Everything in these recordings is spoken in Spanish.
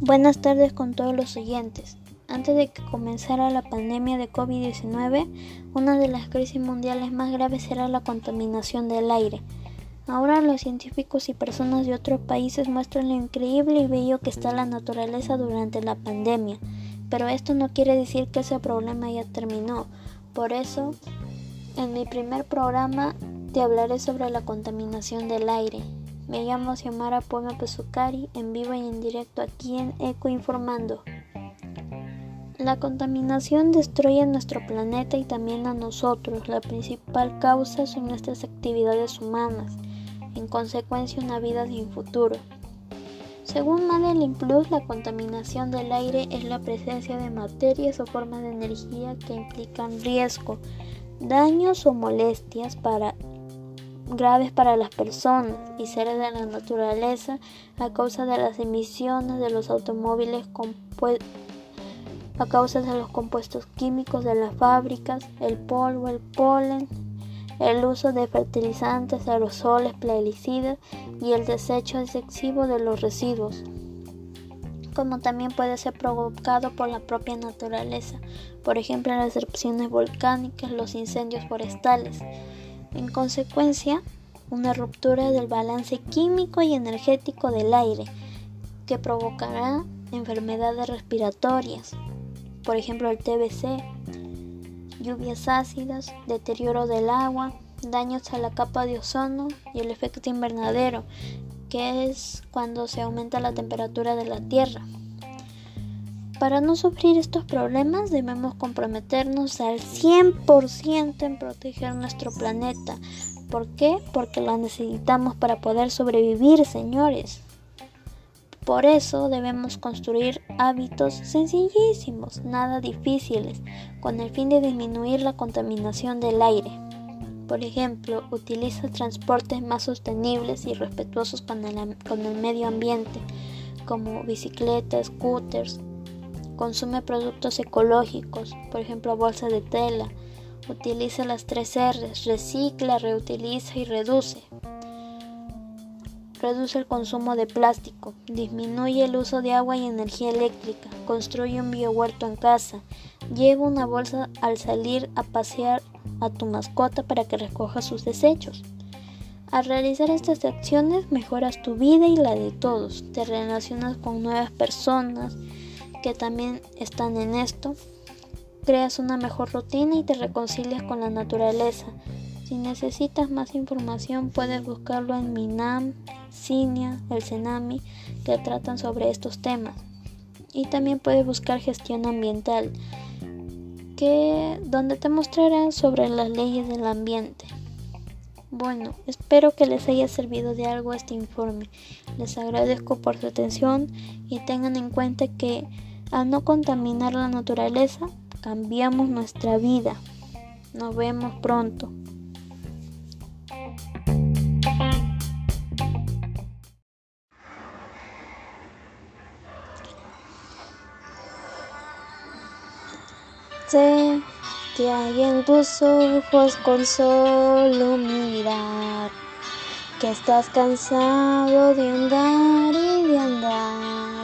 Buenas tardes con todos los oyentes. Antes de que comenzara la pandemia de COVID-19, una de las crisis mundiales más graves era la contaminación del aire. Ahora los científicos y personas de otros países muestran lo increíble y bello que está la naturaleza durante la pandemia, pero esto no quiere decir que ese problema ya terminó. Por eso, en mi primer programa te hablaré sobre la contaminación del aire. Me llamo Xiomara Poma Pesucari, en vivo y en directo aquí en Eco Informando. La contaminación destruye nuestro planeta y también a nosotros. La principal causa son nuestras actividades humanas, en consecuencia una vida sin futuro. Según Madeline Plus, la contaminación del aire es la presencia de materias o formas de energía que implican riesgo, daños o molestias para graves para las personas y seres de la naturaleza a causa de las emisiones de los automóviles a causa de los compuestos químicos de las fábricas, el polvo, el polen, el uso de fertilizantes, aerosoles, plaguicidas y el desecho excesivo de los residuos, como también puede ser provocado por la propia naturaleza, por ejemplo las erupciones volcánicas, los incendios forestales. En consecuencia, una ruptura del balance químico y energético del aire que provocará enfermedades respiratorias, por ejemplo el TBC, lluvias ácidas, deterioro del agua, daños a la capa de ozono y el efecto invernadero, que es cuando se aumenta la temperatura de la Tierra. Para no sufrir estos problemas debemos comprometernos al 100% en proteger nuestro planeta. ¿Por qué? Porque lo necesitamos para poder sobrevivir, señores. Por eso debemos construir hábitos sencillísimos, nada difíciles, con el fin de disminuir la contaminación del aire. Por ejemplo, utiliza transportes más sostenibles y respetuosos con el, con el medio ambiente, como bicicletas, scooters, Consume productos ecológicos, por ejemplo bolsa de tela. Utiliza las tres R's, recicla, reutiliza y reduce. Reduce el consumo de plástico, disminuye el uso de agua y energía eléctrica, construye un biohuerto en casa, lleva una bolsa al salir a pasear a tu mascota para que recoja sus desechos. Al realizar estas acciones mejoras tu vida y la de todos, te relacionas con nuevas personas, que también están en esto, creas una mejor rutina y te reconcilias con la naturaleza. Si necesitas más información puedes buscarlo en Minam, Cinia, el Cenami, que tratan sobre estos temas. Y también puedes buscar gestión ambiental, que donde te mostrarán sobre las leyes del ambiente. Bueno, espero que les haya servido de algo este informe. Les agradezco por su atención y tengan en cuenta que al no contaminar la naturaleza, cambiamos nuestra vida. Nos vemos pronto. Sé que hay en tus ojos con solo mirar, que estás cansado de andar y de andar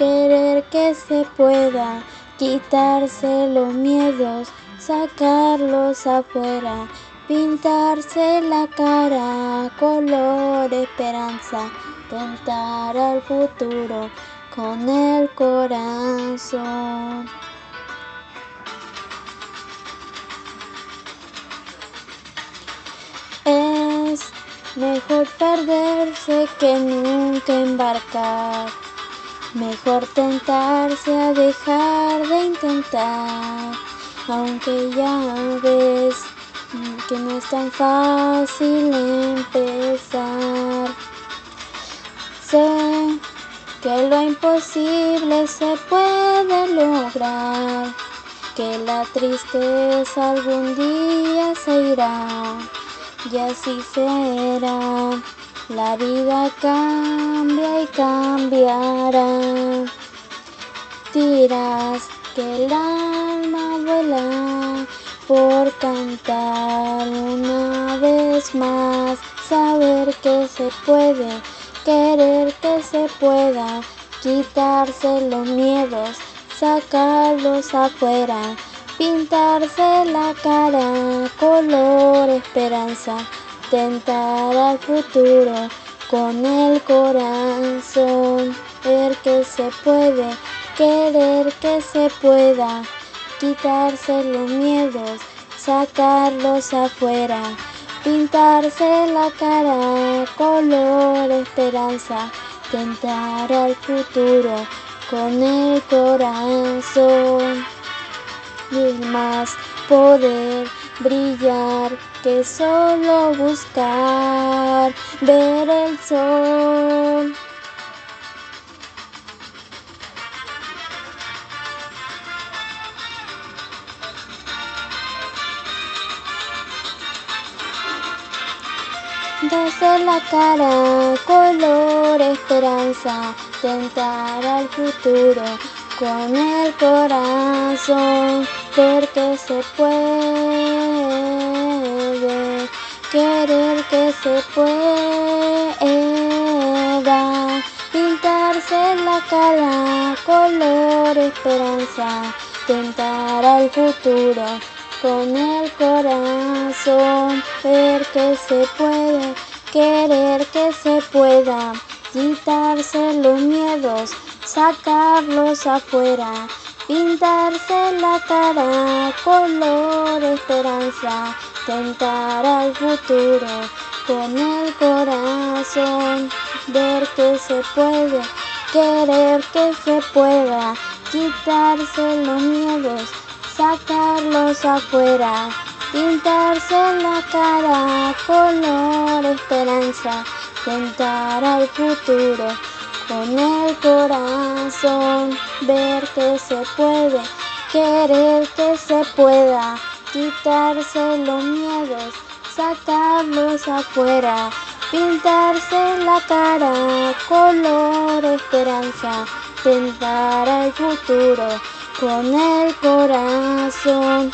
querer que se pueda, quitarse los miedos, sacarlos afuera, pintarse la cara, color esperanza, tentar al futuro con el corazón. Es mejor perderse que nunca embarcar. Mejor tentarse a dejar de intentar, aunque ya ves que no es tan fácil empezar. Sé que lo imposible se puede lograr, que la tristeza algún día se irá y así será. La vida cambia y cambiará. Dirás que el alma vuela por cantar una vez más, saber que se puede, querer que se pueda, quitarse los miedos, sacarlos afuera, pintarse la cara, color esperanza, tentar al futuro con el corazón, ver que se puede, querer que se pueda, quitarse los miedos, sacarlos afuera, pintarse la cara, color esperanza, tentar al futuro con el corazón. Y más poder brillar que solo buscar ver el sol. Desde la cara, color, esperanza, tentar al futuro con el corazón, porque se puede, querer que se pueda, pintarse la cara, color, esperanza, tentar al futuro con el corazón, ver que se puede, querer que se pueda, quitarse los miedos, sacarlos afuera, pintarse la cara, color esperanza, tentar al futuro con el corazón, ver que se puede, querer que se pueda, quitarse los miedos, sacarlos afuera, pintarse la cara, color esperanza, tentar al futuro con el corazón, ver que se puede, querer que se pueda, quitarse los miedos, sacarlos afuera, pintarse la cara, color esperanza, tentar al futuro con el corazón.